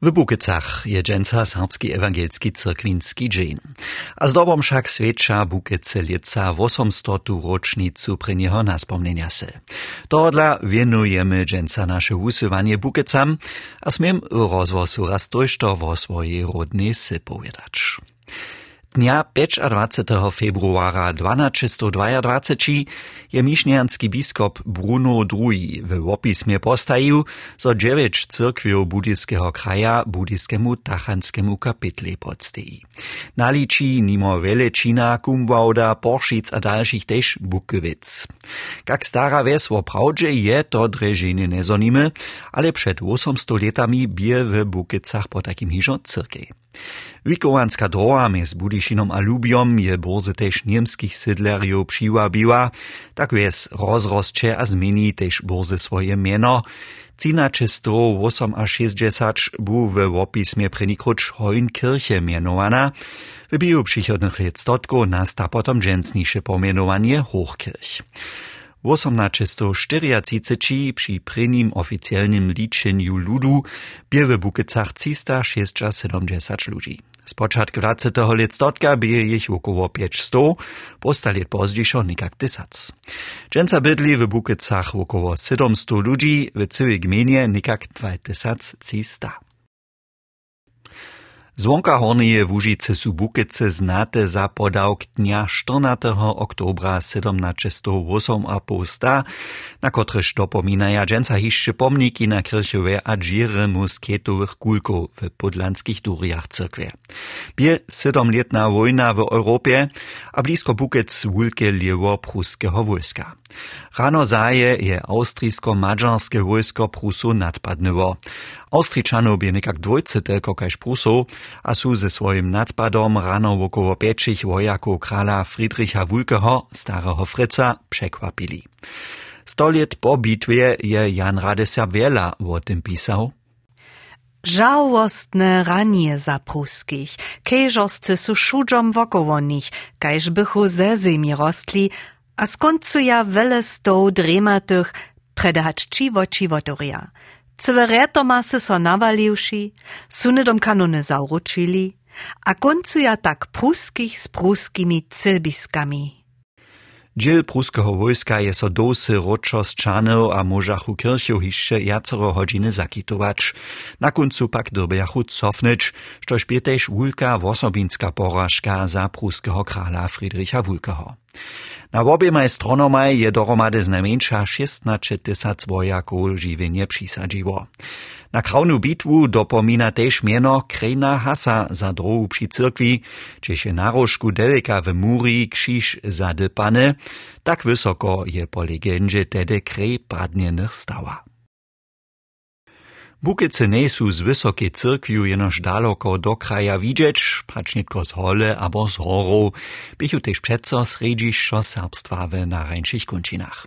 V Bukecach je dženca Srbski evangelski crkvinski džen. A z dobom šak sveča Bukece ljeca v 800. ročnicu prenjeho naspomnenja se. Tohodla vjenujeme dženca naše usivanje Bukecam, a smem v rozvosu raz to, što vo svoje rodne se povedač. Dnia 25. februara 1222 je mišnianski biskop Bruno II w opismie postajił, zo dziewięć cyrkwiów buddhiskiego kraja buddhiskemu tachanskemu kapitle podstei. Naliči nimo Velečina, Kumbauda, Porschic a dalszych też Bukowic. Jak stara wes o prawdzie je to dreżenie nezonimy, ale przed 800 letami bie w Bukicach po takim hižo cyrkej. Wikowanska droga mez Budyšinom a je boze tež niemskich sydlerjów přiwabiła, tak jest rozrostče a zmieni tež boze swoje mieno. Cina czysto 8 a 60 bu w opismie prenikruč Hojnkirche mianowana. W biju przychodnych let stotko nasta potom dżęsniejsze pomienowanie Hochkirch. 1834 przy prynim oficjalnym liczeniu ludu bie w Bukecach 370 ludzi. Z początku 20. stotka bije ich około 500, posta let pozdziejszo nikak tysac. Dżęca bydli w Bukecach około 700 ludzi, w całej gminie nikak 2300. Zwonka Hornieje Łužice su Bukice znate za podawk dnia 14. oktobra 1708 a posta, na kotreż dopominaja dżęca hiszcze pomniki na kirchowe a dżiry muskietowych kulków w podlanskich duriach cyrkwie. Bie siedemletna wojna w Europie, a blisko Bukic wulkie liewo pruskiego wojska. Rano zaje je austrijsko-mađarske wojsko Prusu nadpadnyło. Austričanov je nekak dvojcete kokajž Prusov a su ze svojim nadpadom rano wokoło pieczich wojaków krala Friedricha Wulkeho, starego Fritza, przekłapili. Sto let po bitwie je Jan Radesa Wiela o tym pisał. Żałostne ranie za pruskich, kejżoscy su szudżom wokoło nich, bychu ze zemi rostli, a skońcu ja wele sto drematych predać čivo čivotoria. Cveretomase so nawaliwši, sunedom kanone zauručili, a koncuja tak pruskich z pruskimi cylbiskami. Dziel pruskiego wojska je so dosy roczo z czanów a możachu kirchów hiszcze jacero godziny zakitować. Na końcu pak dobiachu cofnąć, što szpieteż wulka wosobinska porażka za pruskiego krala Friedricha Wulkeho. Na obiemaj stronomaj je dohromady znajmniejsza 16 tysac wojaków żywienie przysadziło. Na krawnu bitwu dopomina też mieno Krejna Hasa za drohu przy cyrkwi, če się na rożku deleka w muri krzyż zadypane, tak wysoko je po legendzie tedy krej padnienych stała. Bukice nie su z wysokiej cyrkwiu jenoż daleko do kraja widzieć, pačnitko z hole abo z horą, bychu też przeco sredzišćo serbstwa w narańszych kończynach.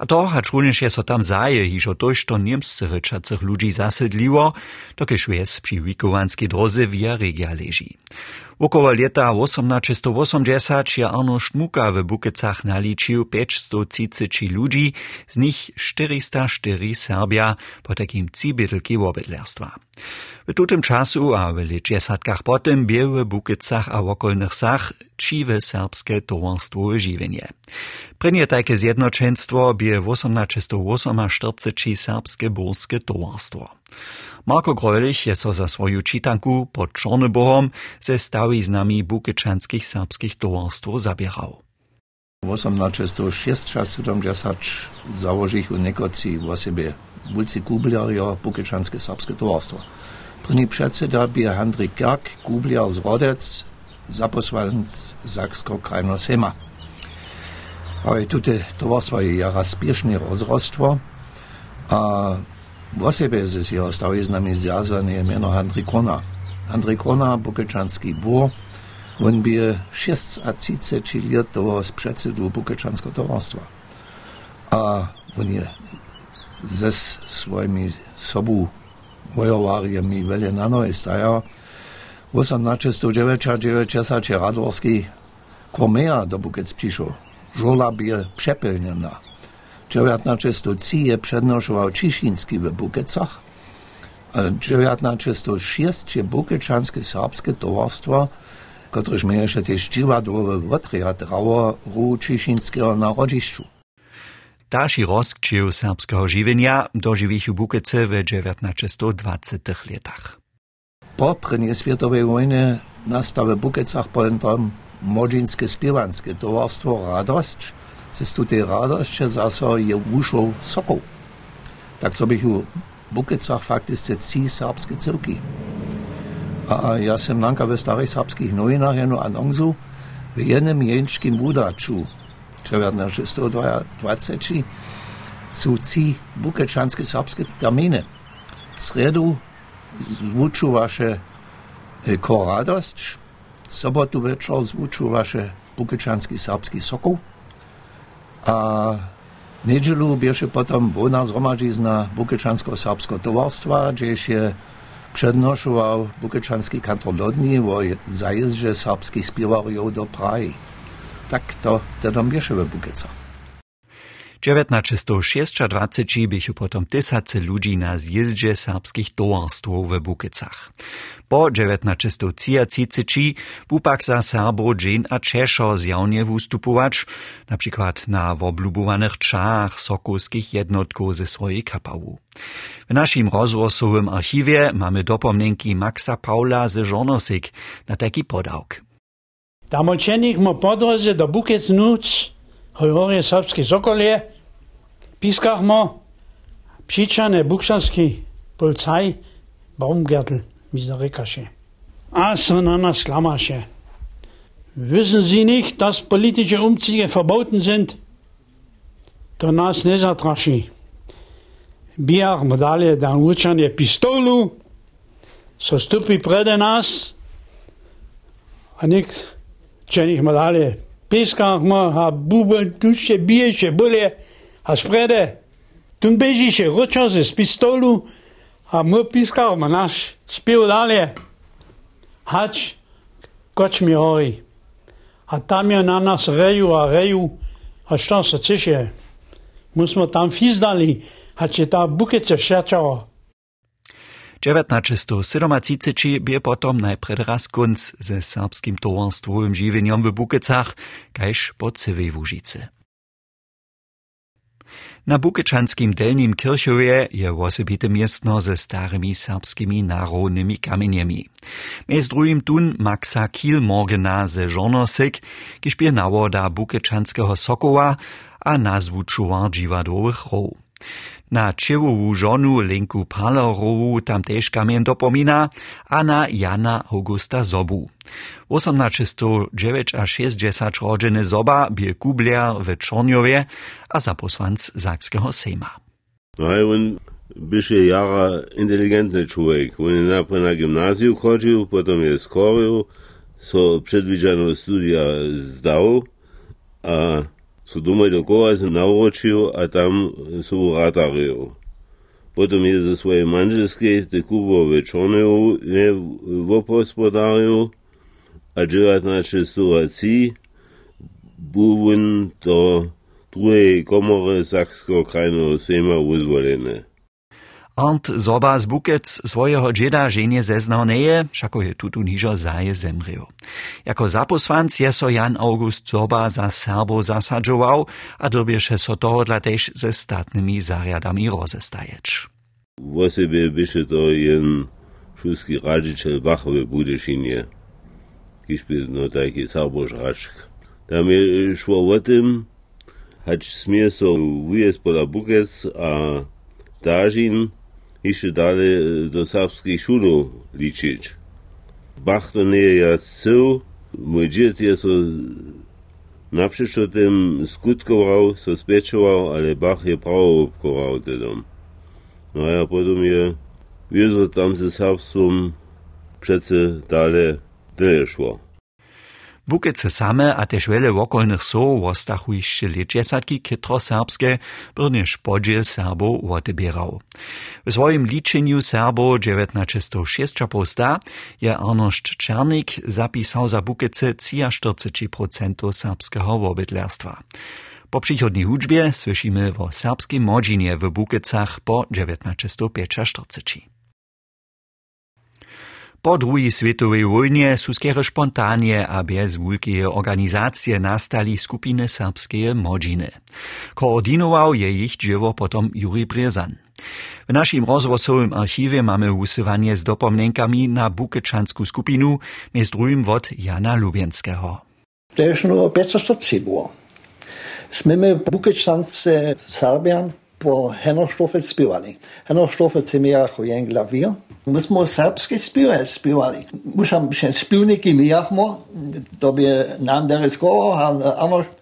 A to, hacz również je so tam zaje, hižo tož to niemscy ryczacych ludzi zasydliło, to kež wes przy wikowanskiej drodze via regia leži. Około leta 1880 je Arno Szmuka w Bukecach naliczył 530 ludzi, z nich 404 Serbia po takim cibitelki wobydlerstwa. W tutym czasu, a w leczesatkach potem, bie w Bukecach a okolnych sach čivé serbské tovarstvo živenie. Prvne také zjednočenstvo by 1848 serbské burské tovarstvo. Marko Grojlich je so za svoju čitanku pod Čornebohom ze stavy znami bukečanských serbských tovarstvo zabieral. 1876-70 u nekoci vo sebe Vulci Kubliaria bukečanské serbské tovarstvo. První předseda byl Hendrik Gerg, Kubliar z Rodec, zaposlanc Saksko krajno Sema. Ale tute towarstwo je jara spiešne rozrostvo a w sobie z jeho stawi z nami związany miano Andrzej Krona. Andrzej Krona, bukečanski bor, on by 36 lat to z przedsedu bukečanskiego towarstwa. A on je ze swoimi sobą wojowariami wiele na nowe staja. 1899 Radworski Kormea do Bukec przyszł. Żola by przepelniona. 1903 przednoszował Ciszynski w Bukecach, 1906 je Bukečanske serbske tovarstvo, kotrež my jeszcze też dziwadłowe wotria drało Ru Čišinského na rodzišću. Dalszy rozkwit serbskiego żywienia dożywił Bukece w 1920 latach. po první světové vojně nastave v Bukecach pojentom Modžinské zpěvanské tovarstvo Radost. Cez tu tej radosti zase je ušlo Sokol. Tak to bych u Bukecach fakticky cí srbské celky. A ja som Nanka ve starých srbských novinách jednu annonzu v jednom jenčkým vúdaču, čo vedno, že 120 sú cí bukečanské srbské termíny. Sredu zvuču vaše koradosť, sobotu večer zvuču vaše bukečanský serbský sokol a nedželu bieše potom vojna zhromažizna bukečanského serbského tovarstva, kdež je přednošoval bukečanský kantor Lodný o zajezdže serbských zpěvarjov do Prahy. Tak to teda bieše ve Bukecach. 1926 bychu potom tysace ludzi na zjeździe serbskich towarstwów w Bukicach. Po 1933 bu pak za Serbo dżin a Czeszo zjawnie wystupować, na przykład na woblubowanych czach sokolskich jednotków ze swojej kapału. W naszym rozgłosowym archiwie mamy dopomnienki Maxa Paula ze Żonosik na taki podałk. Damolčenik mu podroze do Bukiec Hovoria srpski Sokolje, Piskachmo, Pšičane, Bukšanski, Polizei, Baumgärtel, Miserikasche. Asenanas Slamasche. Wissen Sie nicht, dass politische Umzüge verboten sind? Donas Nezatraschi. Biar modalje da učanje pistolu, so stupi prede nas, a nik, če njih modalje Peskangement ha Bubel, Dusche, Bierche, Bulle, ha Sprede, Dun bejiche Rotchose, Spistolu, ha mo Piskar man nasch, Speodale, Hatsch, Gotsch mir hoi. Ha tamio nanas Reju a Reju, ha Stanze Zische. Muss man tam Fiesdali, hat se da Buke zerschertschauer. 19. Sydomacicici bie potom najpred raz kunc ze serbskim towarstvovim živenjom w Bukecach, kajž po civi v Na Bukečanskim delnim Kirchhowie je osobite miestno ze starymi serbskimi narodnymi kamieniami. Mez drugim tun Maxa Kielmorgena ze Žornosek, kiž nawoda Bukečanského Sokowa a nazvu čuvar dživadowych rov. Na czołową żonu Lenku Palerowu tam też kamień dopomina, a na Jana Augusta Zobu. 1860 rodziny Zoba bie kubliar w Czorniowie, a zaposłanc Sakskiego Sejma. No on byše jara inteligentny człowiek. On najpierw na gimnazjum chodził, potem je skorił, so przedwidziano studia zdał, a so domaj do koła se nauczył, a tam so ratarył. Potem je ze swojej manżelskiej te kubo w Czorniowu w opospodarił, a 1903 buwun do druhej komory Sakskiego krajnego Sejma uzvolene. Arndt Zoba z Bukec swojego dzieda żenie zeznał neje, všako je tutu nižo zaje zemrel. Jako zaposłanc je so Jan August Zoba za Serbo zasadžował, a dobieše so toho dla tež ze statnymi zariadami rozestajeć. W osobie byše to jen šuski radžičel Bachowe Budešinje. Kišpil no taki Serbo-Žračk. Tam je šlo o tym, hać smie so pola Bukec, a Dažin serbskiej szulu liczyć. Bach to nie jest cył, mój dziad jest so naprzecz o tym skutkował, so spieczował, ale Bach je prawo obkował dedom. No a potem je wiedzą tam ze serbstwem przece dalej, dalej szło. Bukice same a tež wele wokolnych so wostachu jeszcze leczesadki kytro serbskie, brnyż podziel Serbo wotebierał. W swoim liczeniu Serbo 1906 posta je Arnošt Czernik zapisał za Bukice 43% serbskiego wobydlerstwa. Po przychodniej hudżbie słyszymy o serbskim modzinie w Bukicach po 1945. Po drugiej światowej wojnie sú skiery spontanie a bez wulkie organizacje nastali skupiny serbskie modziny. Koordynował je ich dzieło potom Juri Briezan. W naszym rozwosowym archiwie mamy usywanie z dopomnienkami na bukeczanską skupinu, między drugim od Jana Lubienskiego. To już no 500 było. Jsme bukečance Serbian på henårsstoffet spivali. Henårsstoffet sem jaz ojengla vir. Mi smo srpske spive spivali. Mušam še spivniki mi jahmo, to bi nam da reskoval, ampak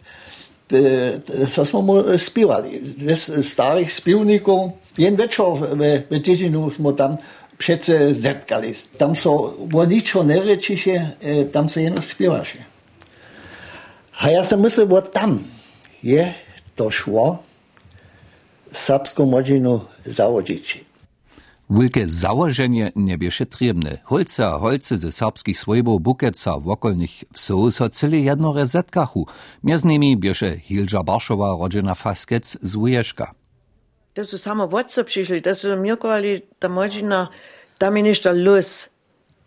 so smo mu spivali. Z starih spivnikov, en večer v, v Tižinu tam všetce zetkali. Tam so o ničo ne e, tam se eno spivaše. A ja sem mislil, od tam je to šlo. Serbską młodzinu założyć. Wielkie założenie nie triebne. Holce a holce ze serbskich swojbów bukeca wokolnych wsów so cyle jedno rezetkachu. Między nimi bieše Hilža Barszowa rodzina Faskec z Ujeszka. To są samo władce przyszli, to są miokowali ta młodzina, tam jest jeszcze luz.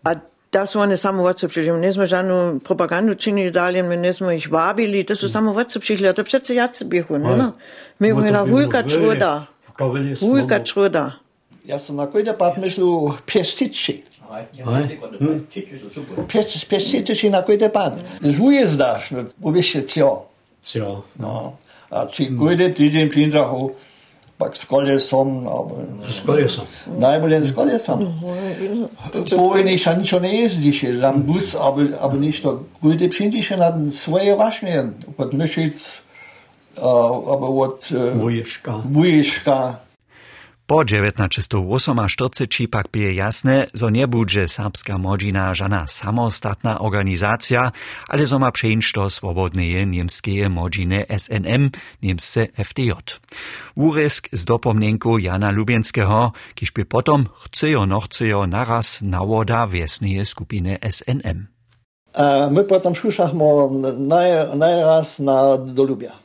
A da su one samo vodce prišli. Ne smo žanu propagandu činili dalje, ne smo jih vabili, da su samo vodce prišli, a to přece jace bihu, ne? No? Mi bomo na Vulka čruda. Vulka čruda. Ja sam na koji da pat mislil pestiči. Pestiči na koji da pat. Zvuje zdaš, ubiše cio. Cio. No. A ti koji da tydzień pindrahu, skolje sam. Skolje sam. Najbolje skolje sam. Poveni šančo ne jezdiše, tam bus, aber, aber nicht da gute Pšintiše na svoje vašnje, pod Mišic, aber od... E, Vuješka. Vuješka. Po 1948 pak bije jasne, zo nie budže serbska modzina žana samostatna organizacja, ale zo ma przejść do swobodneje niemskie modzine SNM, niemsce FDJ. Uresk z dopomnienku Jana Lubienskiego, kiż by potom chcejo no chcejo naraz nawoda wiesneje skupiny SNM. A my potem šušahmo naj, najraz na Dolubia.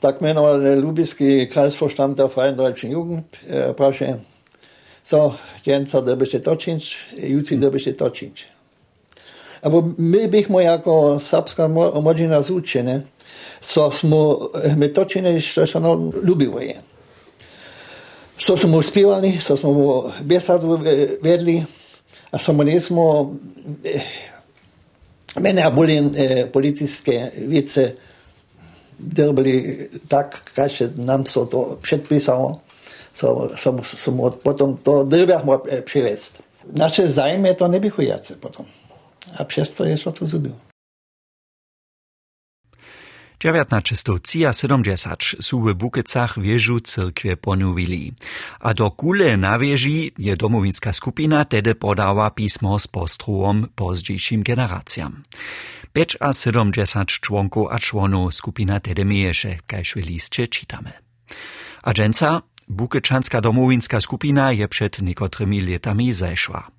Tak mir noch der Lubiski Kreisvorstand der Freien Deutschen Jugend, eh, äh, proszę. So, Jensa dobyście toczyć, Juci dobyście toczyć. Albo my bychmo jako sapska młodzina zučene, co smo eh, my točine, što se ono lubilo je. Co smo uspívali, co smo mu besadu vedli, a samo nismo eh, mene a bolje politické vice drbli tak, se nám so to předpisalo, so, som, som potom to drbiach mohl přivést. Naše zájmy to nebychujace potom. A přesto je to zubil. 1970 sú v Bukecach wieżu cyrkwie ponowili. A do kule na wieži je domowincka skupina tedy podała pismo z postrułom pozdziejszym generacjam. 5 a 70 członków a członów skupina tedy mieješe, kajż w listcie czytamy. Agenca Bukečanská domowinská skupina je před niekotrymi letami zešła.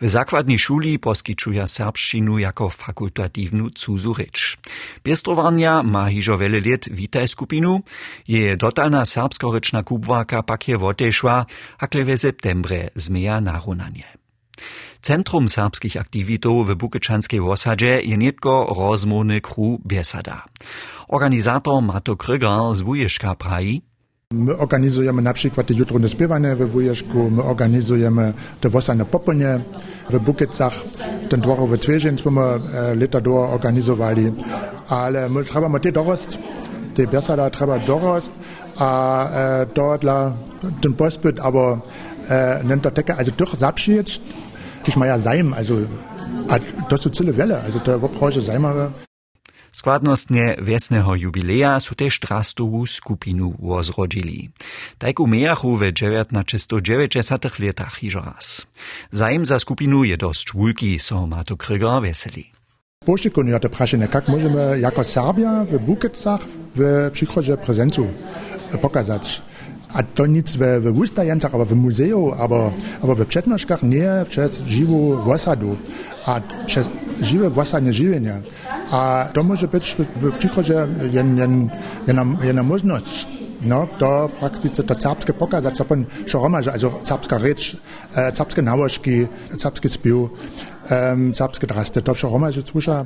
W zakładnej szuli poskyčuja serbščinu jako fakultatywnu cudzu rzecz. Piestrowania ma hižo wiele lat witaj skupinu, je dotalna serbskoryczna kubwaka pak je wotešła, hakle w septembre zmeja narunanie. Centrum serbskich aktywitów w Bukečanskiej wosadzie je nietko rozmowny kru Biesada. Organizator Mato Kryger z Wujeszka praji, My organizujemy na przykład te jutrone śpiewanie we Wujeszku, my organizujemy te wosane popolnie w Bukiecach, ten dworowy twierzeń, co my e, lata do organizowali, ale my trzeba te dorost, te biasada trzeba dorost, a e, dort dla ten pospyt, aber e, nennt to takie, also doch zabschied, ich ma ja Seim, also to są cyle wiele, also to woprawdzie Seimer, Składnostnie wiesnego jubileja su też trastową skupinu rozrodzili. Tak umijachu w 1990 latach hižo raz. Zajem za skupinu je dość wulki, so ma to Kryger weseli. Poszczególnie te praszenie, jak możemy jako Serbia w Bukecach w przychodzie prezencu pokazać. A to nic w, w Ustajencach, aber w muzeum, aber, aber w Przednoszkach nie przez żywą wosadu, a przez żywe wosanie żywienie. A to może być w przychodzie jedna, jedna możliwość no, to praktycznie to serbskie pokazać, co pan szoromarze, also serbska rzecz, e, serbskie nałożki, serbski spił, um, serbskie drasty, to szoromarze słysza.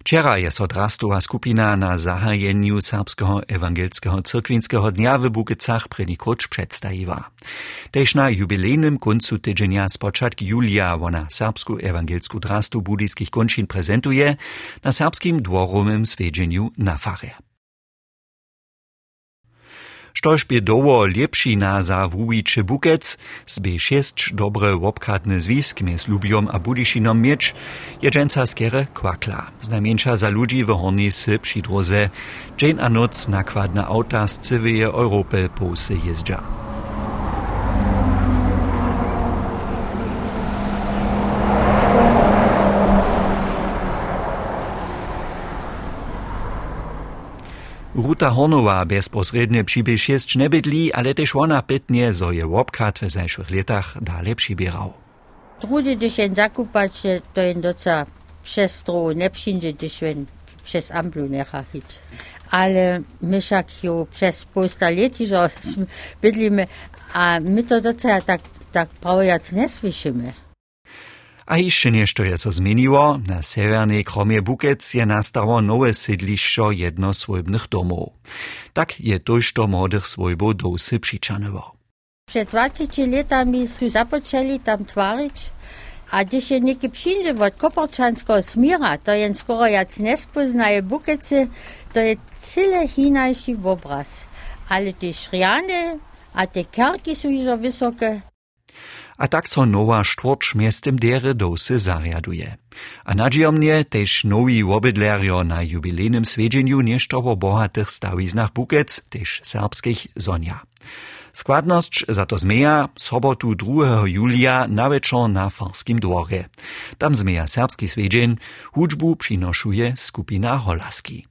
Wczera je sodrastowa skupina na zahajenju Serbskiego Ewangelskiego Cyrkwinskiego Dnia w Bukicach Predikocz przedstawiła. Tež na jubilejnym końcu tydzienia z początku julia ona serbską ewangelską drastu budyjskich končin prezentuje na serbskim dworowym swiedzieniu na farę. Štož by doło lepšina za wuwiče bukec, zby šest dobre wobkatne zwisk mez Lubiom a Budyšinom mieć, je dżęca skere kwakla. Znajmniejsza za ludzi w hornisy przy droze, dzień a noc nakładna auta z całej Europy po se. Ruta Hornowa bezposrednie przybierz jest nebydli, ale też ona pytnie, zo je łopkat w zajszłych latach dalej przybierał. Trudy, jen zakupać, to jen doca przez stru, nie przyjdzie, jen przez amplu nechachić. Ale my wszak jo przez posta lat, że bydlimy, a my to doca tak, tak prawojac nie słyszymy. A jeszcze nešto je so zmieniło. Na severnej kromie Bukec je nastało nowe sydlišćo jednosvojbnych domów. Tak je to młodych svojbov dosy přičanovo. Przed 20 latami su tam tvarić, a gdyż je neki przyjdzie od Koporčanského smira, to jen skoro jac nespoznaje Bukece, to je cyle hinajší obraz. Ale te šriane a te kerki su iżo wysokie, a tak so nowa štvorč miestem dere dosy zariaduje. A nadziomnie tež nowi wobydlerjo na jubilejnym swiedzenju niesztowo bohatych stawiznach Bukec, tež serbskich zonia. Składność za to sobotu 2. julia na wieczór na Farskim dworze. Tam zmeja serbski swiedzień, hudżbu przynoszuje skupina Holaski.